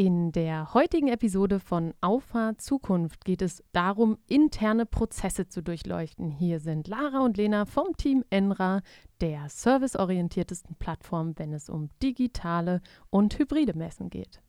In der heutigen Episode von Auffahrt Zukunft geht es darum, interne Prozesse zu durchleuchten. Hier sind Lara und Lena vom Team Enra, der serviceorientiertesten Plattform, wenn es um digitale und hybride Messen geht.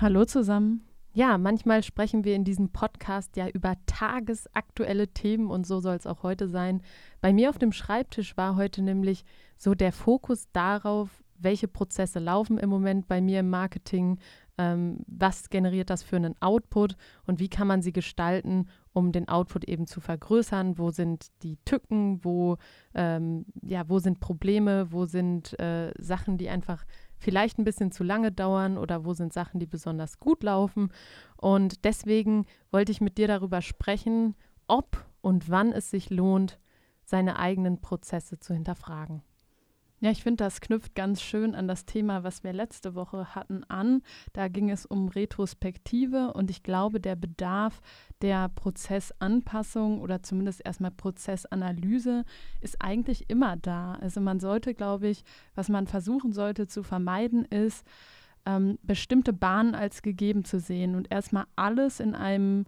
Hallo zusammen. Ja, manchmal sprechen wir in diesem Podcast ja über tagesaktuelle Themen und so soll es auch heute sein. Bei mir auf dem Schreibtisch war heute nämlich so der Fokus darauf, welche Prozesse laufen im Moment bei mir im Marketing, ähm, was generiert das für einen Output und wie kann man sie gestalten, um den Output eben zu vergrößern, wo sind die Tücken, wo, ähm, ja, wo sind Probleme, wo sind äh, Sachen, die einfach vielleicht ein bisschen zu lange dauern oder wo sind Sachen, die besonders gut laufen. Und deswegen wollte ich mit dir darüber sprechen, ob und wann es sich lohnt, seine eigenen Prozesse zu hinterfragen. Ja, ich finde, das knüpft ganz schön an das Thema, was wir letzte Woche hatten, an. Da ging es um Retrospektive und ich glaube, der Bedarf der Prozessanpassung oder zumindest erstmal Prozessanalyse ist eigentlich immer da. Also man sollte, glaube ich, was man versuchen sollte zu vermeiden, ist, ähm, bestimmte Bahnen als gegeben zu sehen und erstmal alles in einem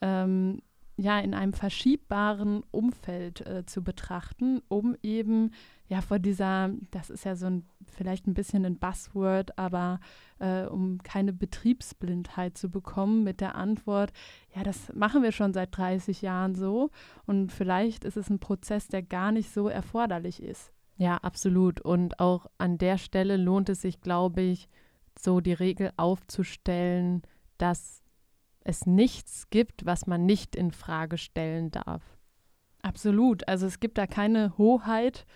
ähm, ja, in einem verschiebbaren Umfeld äh, zu betrachten, um eben ja vor dieser, das ist ja so ein vielleicht ein bisschen ein Buzzword, aber äh, um keine Betriebsblindheit zu bekommen mit der Antwort, ja, das machen wir schon seit 30 Jahren so und vielleicht ist es ein Prozess, der gar nicht so erforderlich ist. Ja, absolut. Und auch an der Stelle lohnt es sich, glaube ich, so die Regel aufzustellen, dass es nichts gibt, was man nicht in Frage stellen darf. Absolut. Also es gibt da keine Hoheit,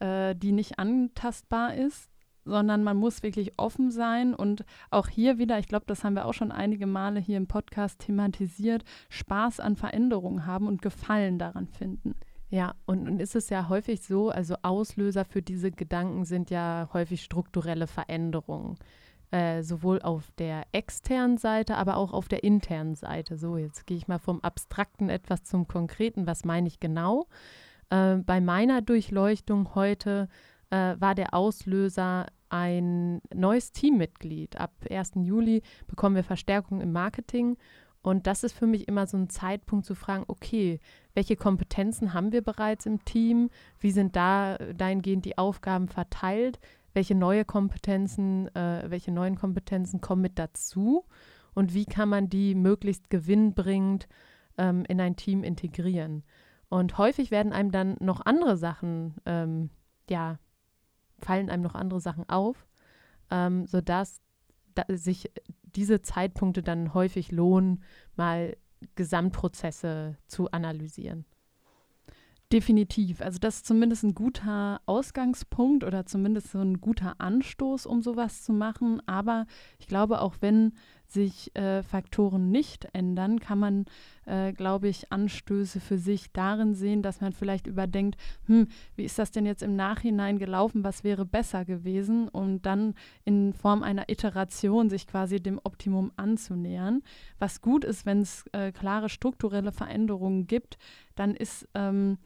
äh, die nicht antastbar ist, sondern man muss wirklich offen sein und auch hier wieder, ich glaube, das haben wir auch schon einige Male hier im Podcast thematisiert, Spaß an Veränderungen haben und Gefallen daran finden. Ja, und, und ist es ja häufig so, also Auslöser für diese Gedanken sind ja häufig strukturelle Veränderungen. Äh, sowohl auf der externen Seite, aber auch auf der internen Seite. So, jetzt gehe ich mal vom Abstrakten etwas zum Konkreten. Was meine ich genau? Äh, bei meiner Durchleuchtung heute äh, war der Auslöser ein neues Teammitglied. Ab 1. Juli bekommen wir Verstärkung im Marketing. Und das ist für mich immer so ein Zeitpunkt zu fragen, okay, welche Kompetenzen haben wir bereits im Team? Wie sind da dahingehend die Aufgaben verteilt? welche neue Kompetenzen, äh, welche neuen Kompetenzen kommen mit dazu und wie kann man die möglichst gewinnbringend ähm, in ein Team integrieren. Und häufig werden einem dann noch andere Sachen, ähm, ja, fallen einem noch andere Sachen auf, ähm, sodass da sich diese Zeitpunkte dann häufig lohnen, mal Gesamtprozesse zu analysieren. Definitiv. Also das ist zumindest ein guter Ausgangspunkt oder zumindest so ein guter Anstoß, um sowas zu machen. Aber ich glaube, auch wenn sich äh, Faktoren nicht ändern, kann man, äh, glaube ich, Anstöße für sich darin sehen, dass man vielleicht überdenkt, hm, wie ist das denn jetzt im Nachhinein gelaufen, was wäre besser gewesen und dann in Form einer Iteration sich quasi dem Optimum anzunähern. Was gut ist, wenn es äh, klare strukturelle Veränderungen gibt, dann ist ähm,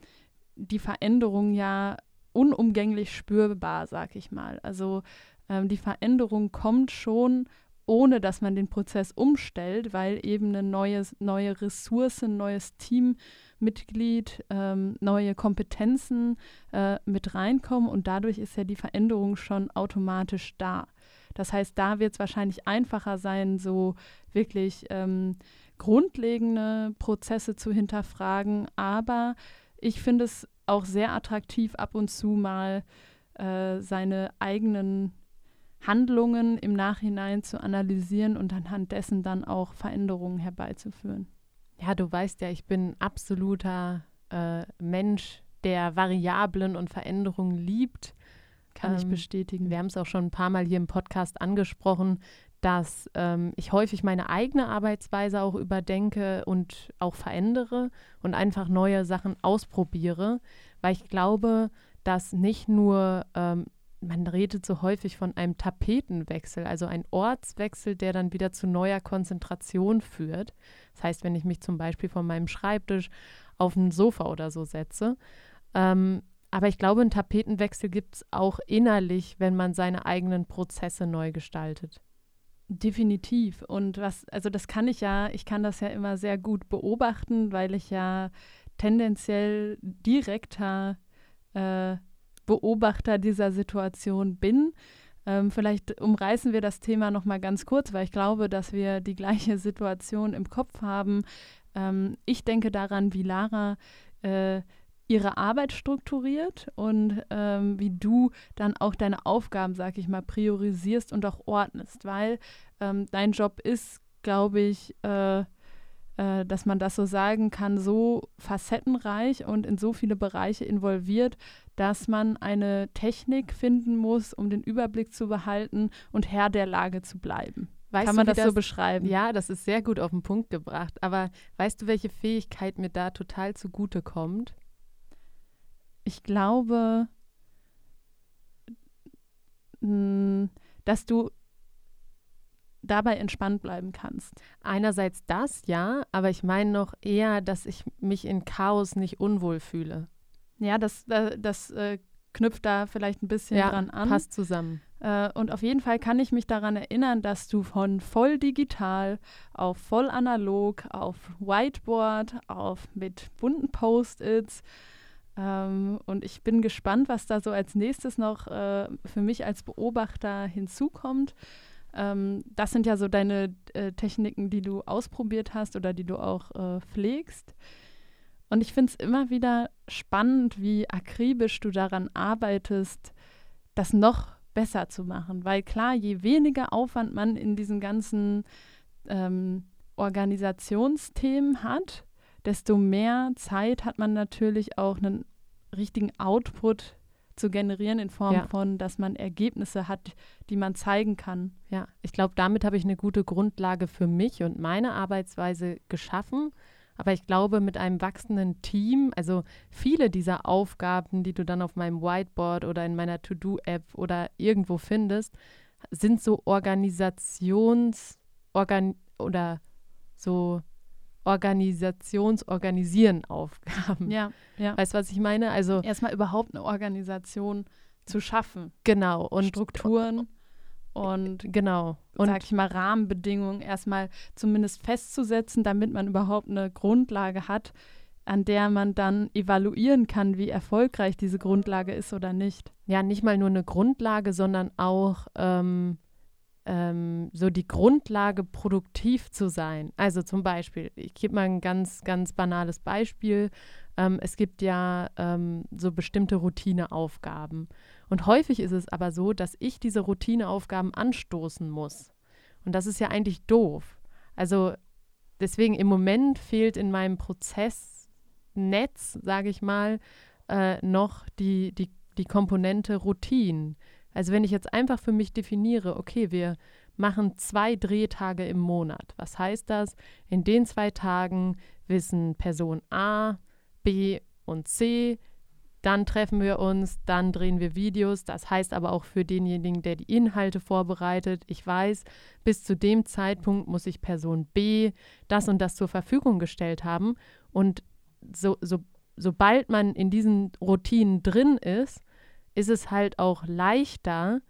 die Veränderung ja unumgänglich spürbar, sag ich mal. Also ähm, die Veränderung kommt schon ohne dass man den Prozess umstellt, weil eben eine neues, neue Ressource, ein neues Teammitglied, ähm, neue Kompetenzen äh, mit reinkommen und dadurch ist ja die Veränderung schon automatisch da. Das heißt, da wird es wahrscheinlich einfacher sein, so wirklich ähm, grundlegende Prozesse zu hinterfragen, aber ich finde es auch sehr attraktiv, ab und zu mal äh, seine eigenen Handlungen im Nachhinein zu analysieren und anhand dessen dann auch Veränderungen herbeizuführen. Ja, du weißt ja, ich bin absoluter äh, Mensch, der Variablen und Veränderungen liebt. Kann ähm, ich bestätigen. Wir haben es auch schon ein paar Mal hier im Podcast angesprochen, dass ähm, ich häufig meine eigene Arbeitsweise auch überdenke und auch verändere und einfach neue Sachen ausprobiere, weil ich glaube, dass nicht nur ähm, man redet so häufig von einem Tapetenwechsel, also ein Ortswechsel, der dann wieder zu neuer Konzentration führt. Das heißt, wenn ich mich zum Beispiel von meinem Schreibtisch auf ein Sofa oder so setze, ähm, aber ich glaube, einen Tapetenwechsel gibt es auch innerlich, wenn man seine eigenen Prozesse neu gestaltet. Definitiv. Und was, also das kann ich ja, ich kann das ja immer sehr gut beobachten, weil ich ja tendenziell direkter äh, Beobachter dieser Situation bin. Ähm, vielleicht umreißen wir das Thema noch mal ganz kurz, weil ich glaube, dass wir die gleiche Situation im Kopf haben. Ähm, ich denke daran, wie Lara äh, ihre Arbeit strukturiert und ähm, wie du dann auch deine Aufgaben, sag ich mal, priorisierst und auch ordnest, weil ähm, dein Job ist, glaube ich, äh, äh, dass man das so sagen kann, so facettenreich und in so viele Bereiche involviert, dass man eine Technik finden muss, um den Überblick zu behalten und Herr der Lage zu bleiben. Weißt Kann man das, das, so beschreiben? Ja, das ist sehr gut auf den Punkt gebracht. Aber weißt du, welche Fähigkeit mir da total zugute kommt? ich glaube, dass du dabei entspannt bleiben kannst. Einerseits das, ja, aber ich meine noch eher, dass ich mich in Chaos nicht unwohl fühle. Ja, das, das, das äh, knüpft da vielleicht ein bisschen ja, dran an. Passt zusammen. Äh, und auf jeden Fall kann ich mich daran erinnern, dass du von voll digital auf voll analog, auf Whiteboard, auf mit bunten Post-its, ähm, und ich bin gespannt, was da so als nächstes noch äh, für mich als Beobachter hinzukommt. Ähm, das sind ja so deine äh, Techniken, die du ausprobiert hast oder die du auch äh, pflegst. Und ich finde es immer wieder spannend, wie akribisch du daran arbeitest, das noch besser zu machen. Weil klar, je weniger Aufwand man in diesen ganzen ähm, Organisationsthemen hat, desto mehr Zeit hat man natürlich auch einen richtigen Output zu generieren in Form ja. von, dass man Ergebnisse hat, die man zeigen kann. Ja, ich glaube, damit habe ich eine gute Grundlage für mich und meine Arbeitsweise geschaffen. Aber ich glaube, mit einem wachsenden Team, also viele dieser Aufgaben, die du dann auf meinem Whiteboard oder in meiner To-Do-App oder irgendwo findest, sind so Organisations- organ oder so Organisationsorganisieren Aufgaben. Ja, ja. Weißt du, was ich meine? Also erstmal überhaupt eine Organisation zu schaffen. Genau. Und Strukturen und genau. Und sag ich mal, Rahmenbedingungen erstmal zumindest festzusetzen, damit man überhaupt eine Grundlage hat, an der man dann evaluieren kann, wie erfolgreich diese Grundlage ist oder nicht. Ja, nicht mal nur eine Grundlage, sondern auch ähm, ähm, so die Grundlage, produktiv zu sein. Also zum Beispiel, ich gebe mal ein ganz, ganz banales Beispiel. Ähm, es gibt ja ähm, so bestimmte Routineaufgaben. Und häufig ist es aber so, dass ich diese Routineaufgaben anstoßen muss. Und das ist ja eigentlich doof. Also deswegen im Moment fehlt in meinem Prozessnetz, sage ich mal, äh, noch die, die, die Komponente Routine. Also wenn ich jetzt einfach für mich definiere, okay, wir machen zwei Drehtage im Monat. Was heißt das? In den zwei Tagen wissen Person A, B und C, dann treffen wir uns, dann drehen wir Videos. Das heißt aber auch für denjenigen, der die Inhalte vorbereitet, ich weiß, bis zu dem Zeitpunkt muss ich Person B das und das zur Verfügung gestellt haben. Und so, so, sobald man in diesen Routinen drin ist, ist es halt auch leichter,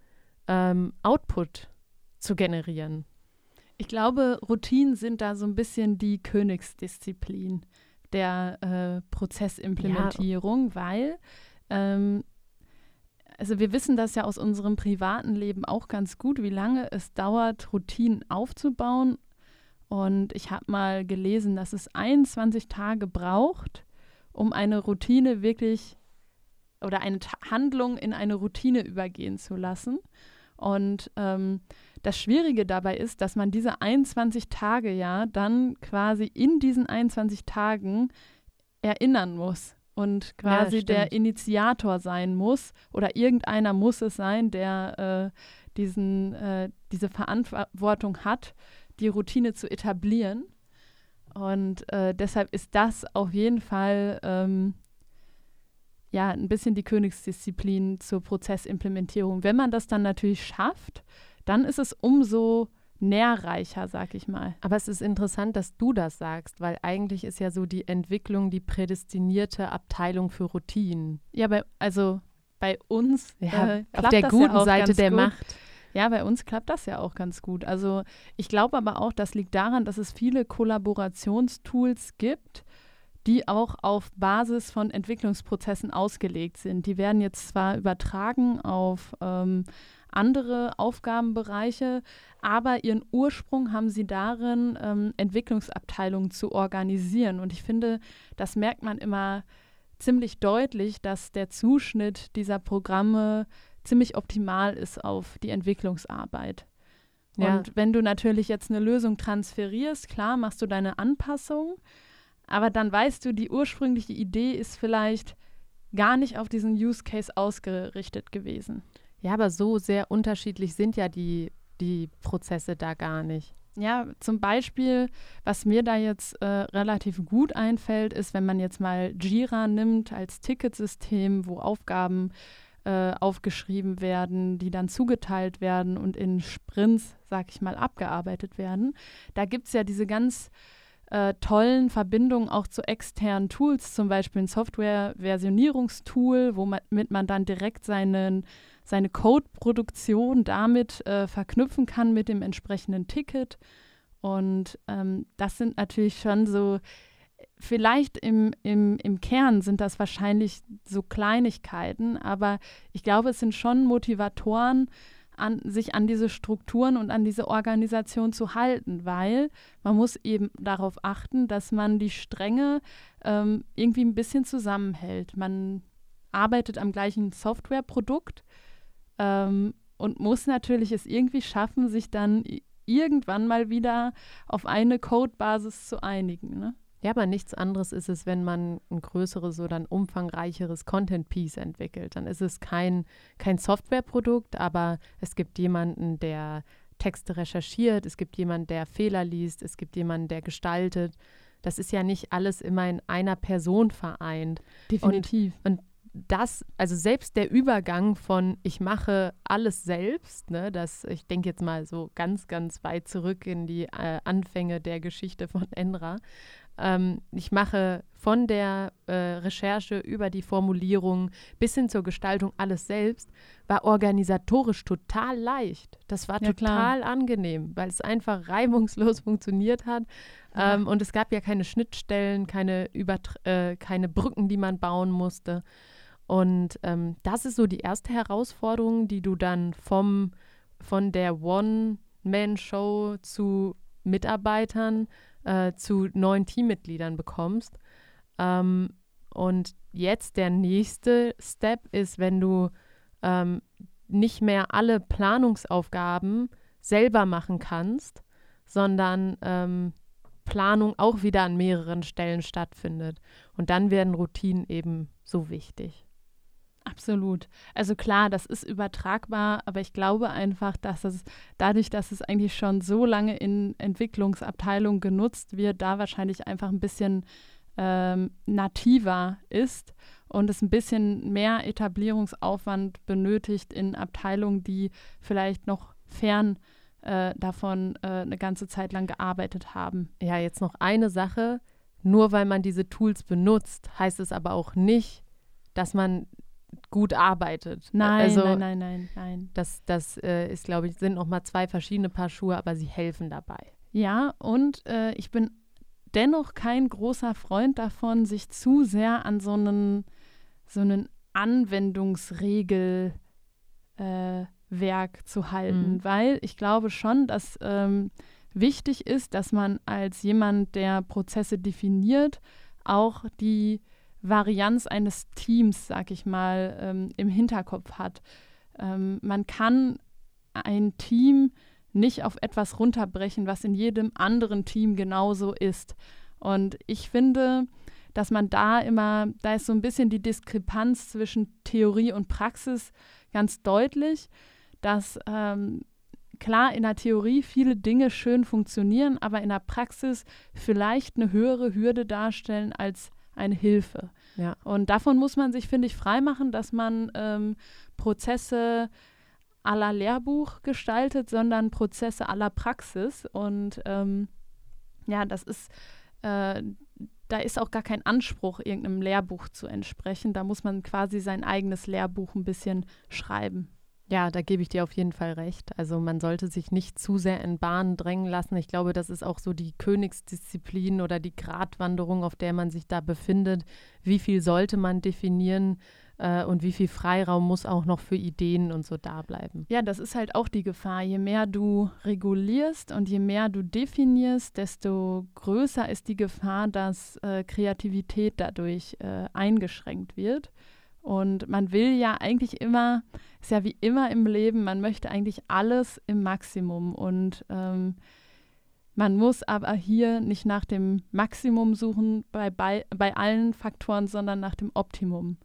ähm, Output zu generieren. Ich glaube, Routinen sind da so ein bisschen die Königsdisziplin der äh, Prozessimplementierung, ja. weil ähm, also wir wissen das ja aus unserem privaten Leben auch ganz gut, wie lange es dauert, Routinen aufzubauen. Und ich habe mal gelesen, dass es 21 Tage braucht, um eine Routine wirklich oder eine Ta Handlung in eine Routine übergehen zu lassen. Und ähm, das Schwierige dabei ist, dass man diese 21 Tage ja dann quasi in diesen 21 Tagen erinnern muss und quasi ja, der Initiator sein muss oder irgendeiner muss es sein, der äh, diesen, äh, diese Verantwortung hat, die Routine zu etablieren. Und äh, deshalb ist das auf jeden Fall ähm, ja ein bisschen die Königsdisziplin zur Prozessimplementierung. Wenn man das dann natürlich schafft, dann ist es umso nährreicher, sag ich mal. Aber es ist interessant, dass du das sagst, weil eigentlich ist ja so die Entwicklung die prädestinierte Abteilung für Routinen. Ja, bei, also bei uns ja, äh, auf der guten ja Seite der gut. Macht. Ja, bei uns klappt das ja auch ganz gut. Also ich glaube aber auch, das liegt daran, dass es viele Kollaborationstools gibt, die auch auf Basis von Entwicklungsprozessen ausgelegt sind. Die werden jetzt zwar übertragen auf ähm, andere Aufgabenbereiche, aber ihren Ursprung haben sie darin, ähm, Entwicklungsabteilungen zu organisieren. Und ich finde, das merkt man immer ziemlich deutlich, dass der Zuschnitt dieser Programme ziemlich optimal ist auf die Entwicklungsarbeit. Ja. Und wenn du natürlich jetzt eine Lösung transferierst, klar, machst du deine Anpassung, aber dann weißt du, die ursprüngliche Idee ist vielleicht gar nicht auf diesen Use Case ausgerichtet gewesen. Ja, aber so sehr unterschiedlich sind ja die, die Prozesse da gar nicht. Ja, zum Beispiel, was mir da jetzt äh, relativ gut einfällt, ist, wenn man jetzt mal Jira nimmt als Ticketsystem, wo Aufgaben äh, aufgeschrieben werden, die dann zugeteilt werden und in Sprints, sag ich mal, abgearbeitet werden. Da gibt es ja diese ganz äh, tollen Verbindungen auch zu externen Tools, zum Beispiel ein Software-Versionierungstool, womit man dann direkt seinen seine Code-Produktion damit äh, verknüpfen kann mit dem entsprechenden Ticket. Und ähm, das sind natürlich schon so, vielleicht im, im, im Kern sind das wahrscheinlich so Kleinigkeiten, aber ich glaube, es sind schon Motivatoren, an, sich an diese Strukturen und an diese Organisation zu halten, weil man muss eben darauf achten, dass man die Stränge ähm, irgendwie ein bisschen zusammenhält. Man arbeitet am gleichen Softwareprodukt, ähm, und muss natürlich es irgendwie schaffen, sich dann irgendwann mal wieder auf eine Codebasis zu einigen. Ne? Ja, aber nichts anderes ist es, wenn man ein größeres oder ein umfangreicheres Content-Piece entwickelt. Dann ist es kein, kein Softwareprodukt, aber es gibt jemanden, der Texte recherchiert, es gibt jemanden, der Fehler liest, es gibt jemanden, der gestaltet. Das ist ja nicht alles immer in einer Person vereint. Definitiv. Und, und das, also selbst der Übergang von ich mache alles selbst, ne, das, ich denke jetzt mal so ganz, ganz weit zurück in die äh, Anfänge der Geschichte von Enra. Ähm, ich mache von der äh, Recherche über die Formulierung bis hin zur Gestaltung alles selbst, war organisatorisch total leicht. Das war ja, total klar. angenehm, weil es einfach reibungslos funktioniert hat. Ja. Ähm, und es gab ja keine Schnittstellen, keine, Übertr äh, keine Brücken, die man bauen musste. Und ähm, das ist so die erste Herausforderung, die du dann vom, von der One-Man-Show zu Mitarbeitern, äh, zu neuen Teammitgliedern bekommst. Ähm, und jetzt der nächste Step ist, wenn du ähm, nicht mehr alle Planungsaufgaben selber machen kannst, sondern ähm, Planung auch wieder an mehreren Stellen stattfindet. Und dann werden Routinen eben so wichtig. Absolut. Also klar, das ist übertragbar, aber ich glaube einfach, dass es dadurch, dass es eigentlich schon so lange in Entwicklungsabteilungen genutzt wird, da wahrscheinlich einfach ein bisschen ähm, nativer ist und es ein bisschen mehr Etablierungsaufwand benötigt in Abteilungen, die vielleicht noch fern äh, davon äh, eine ganze Zeit lang gearbeitet haben. Ja, jetzt noch eine Sache. Nur weil man diese Tools benutzt, heißt es aber auch nicht, dass man gut arbeitet. Nein, also, nein, nein, nein, nein. Das, das äh, ist, glaube ich, sind nochmal zwei verschiedene Paar Schuhe, aber sie helfen dabei. Ja, und äh, ich bin dennoch kein großer Freund davon, sich zu sehr an so einen, so einen Anwendungsregelwerk äh, zu halten, mhm. weil ich glaube schon, dass ähm, wichtig ist, dass man als jemand, der Prozesse definiert, auch die Varianz eines Teams, sag ich mal, ähm, im Hinterkopf hat. Ähm, man kann ein Team nicht auf etwas runterbrechen, was in jedem anderen Team genauso ist. Und ich finde, dass man da immer, da ist so ein bisschen die Diskrepanz zwischen Theorie und Praxis ganz deutlich, dass ähm, klar in der Theorie viele Dinge schön funktionieren, aber in der Praxis vielleicht eine höhere Hürde darstellen als eine Hilfe. Ja. Und davon muss man sich, finde ich, freimachen, dass man ähm, Prozesse aller Lehrbuch gestaltet, sondern Prozesse aller Praxis. Und ähm, ja, das ist, äh, da ist auch gar kein Anspruch, irgendeinem Lehrbuch zu entsprechen. Da muss man quasi sein eigenes Lehrbuch ein bisschen schreiben. Ja, da gebe ich dir auf jeden Fall recht. Also man sollte sich nicht zu sehr in Bahnen drängen lassen. Ich glaube, das ist auch so die Königsdisziplin oder die Gratwanderung, auf der man sich da befindet. Wie viel sollte man definieren äh, und wie viel Freiraum muss auch noch für Ideen und so da bleiben? Ja, das ist halt auch die Gefahr. Je mehr du regulierst und je mehr du definierst, desto größer ist die Gefahr, dass äh, Kreativität dadurch äh, eingeschränkt wird. Und man will ja eigentlich immer, ist ja wie immer im Leben, man möchte eigentlich alles im Maximum. Und ähm, man muss aber hier nicht nach dem Maximum suchen bei, bei, bei allen Faktoren, sondern nach dem Optimum.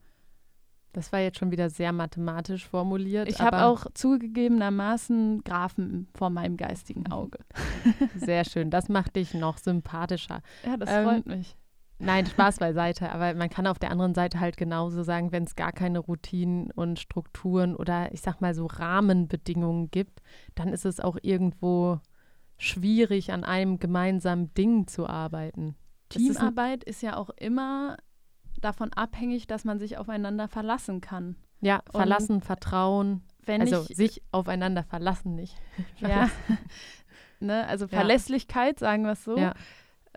Das war jetzt schon wieder sehr mathematisch formuliert. Ich habe auch zugegebenermaßen Graphen vor meinem geistigen Auge. Sehr schön. Das macht dich noch sympathischer. Ja, das ähm, freut mich. Nein, Spaß beiseite, aber man kann auf der anderen Seite halt genauso sagen, wenn es gar keine Routinen und Strukturen oder ich sag mal so Rahmenbedingungen gibt, dann ist es auch irgendwo schwierig, an einem gemeinsamen Ding zu arbeiten. Teamarbeit ist, ist, ja auch immer davon abhängig, dass man sich aufeinander verlassen kann. Ja, verlassen, und Vertrauen. also ich, sich aufeinander verlassen nicht. ja. ne, also Verlässlichkeit, ja. sagen wir es so. Ja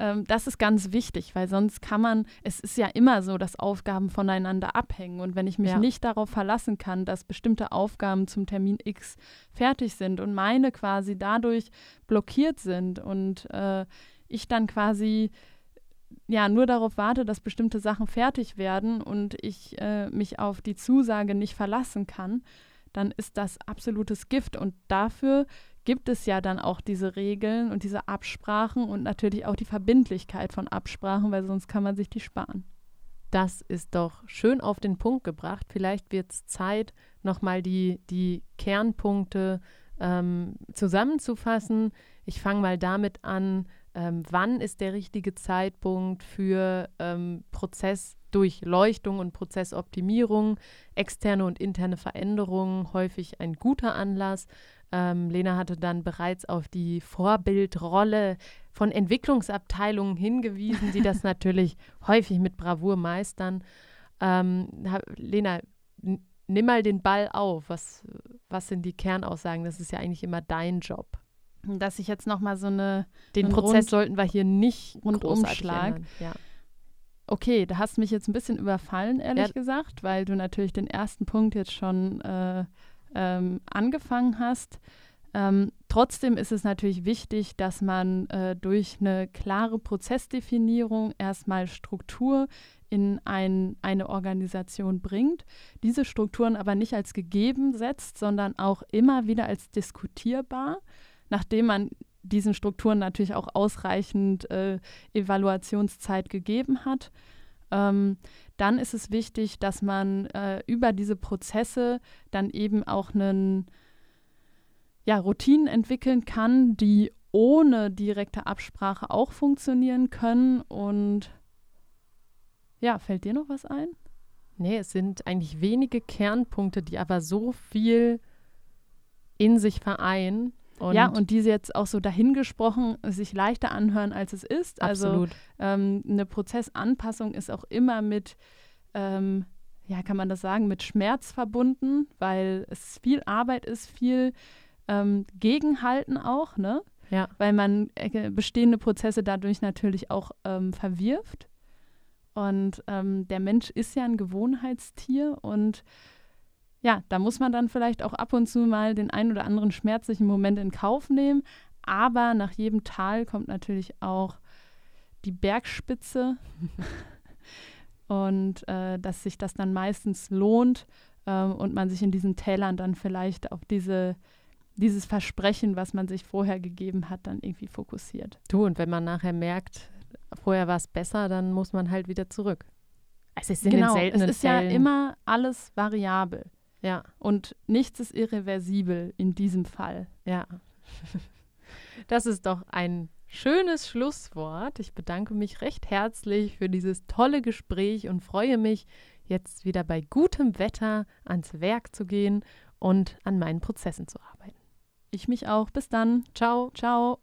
ähm, das ist ganz wichtig, weil sonst kann man, es ist ja immer so, dass Aufgaben voneinander abhängen. Und wenn ich mich ja. nicht darauf verlassen kann, dass bestimmte Aufgaben zum Termin X fertig sind und meine quasi dadurch blockiert sind und äh, ich dann quasi ja nur darauf warte, dass bestimmte Sachen fertig werden und ich äh, mich auf die Zusage nicht verlassen kann, dann ist das absolutes Gift. Und dafür gibt es ja dann auch diese Regeln und diese Absprachen und natürlich auch die Verbindlichkeit von Absprachen, weil sonst kann man sich die sparen. Das ist doch schön auf den Punkt gebracht. Vielleicht wird es Zeit, nochmal die, die Kernpunkte ähm, zusammenzufassen. Ich fange mal damit an, ähm, wann ist der richtige Zeitpunkt für ähm, Prozessdurchleuchtung und Prozessoptimierung, externe und interne Veränderungen, häufig ein guter Anlass. Ähm, Lena hatte dann bereits auf die Vorbildrolle von Entwicklungsabteilungen hingewiesen, die das natürlich häufig mit Bravour meistern. Ähm, Lena, nimm mal den Ball auf. Was, was sind die Kernaussagen? Das ist ja eigentlich immer dein Job. Dass ich jetzt noch mal so eine den Prozess Rund, sollten wir hier nicht Rundumschlag. Ja. Okay, da hast du mich jetzt ein bisschen überfallen, ehrlich ja. gesagt, weil du natürlich den ersten Punkt jetzt schon äh, ähm, angefangen hast. Ähm, trotzdem ist es natürlich wichtig, dass man äh, durch eine klare Prozessdefinierung erstmal Struktur in ein, eine Organisation bringt, diese Strukturen aber nicht als gegeben setzt, sondern auch immer wieder als diskutierbar, nachdem man diesen Strukturen natürlich auch ausreichend äh, Evaluationszeit gegeben hat. Ähm, dann ist es wichtig, dass man äh, über diese Prozesse dann eben auch einen, ja, Routinen entwickeln kann, die ohne direkte Absprache auch funktionieren können. Und ja, fällt dir noch was ein? Nee, es sind eigentlich wenige Kernpunkte, die aber so viel in sich vereinen. Und ja, und diese jetzt auch so dahingesprochen sich leichter anhören, als es ist. Also, Absolut. Also ähm, eine Prozessanpassung ist auch immer mit, ähm, ja, kann man das sagen, mit Schmerz verbunden, weil es viel Arbeit ist, viel ähm, Gegenhalten auch, ne? Ja. Weil man äh, bestehende Prozesse dadurch natürlich auch ähm, verwirft. Und ähm, der Mensch ist ja ein Gewohnheitstier und ja, da muss man dann vielleicht auch ab und zu mal den einen oder anderen schmerzlichen Moment in Kauf nehmen. Aber nach jedem Tal kommt natürlich auch die Bergspitze. und äh, dass sich das dann meistens lohnt äh, und man sich in diesen Tälern dann vielleicht auf diese, dieses Versprechen, was man sich vorher gegeben hat, dann irgendwie fokussiert. Du, und wenn man nachher merkt, vorher war es besser, dann muss man halt wieder zurück. Es ist in genau, den seltenen es ist Fällen. ja immer alles variabel. Ja. Und nichts ist irreversibel in diesem Fall. Ja. Das ist doch ein schönes Schlusswort. Ich bedanke mich recht herzlich für dieses tolle Gespräch und freue mich, jetzt wieder bei gutem Wetter ans Werk zu gehen und an meinen Prozessen zu arbeiten. Ich mich auch. Bis dann. Ciao. Ciao.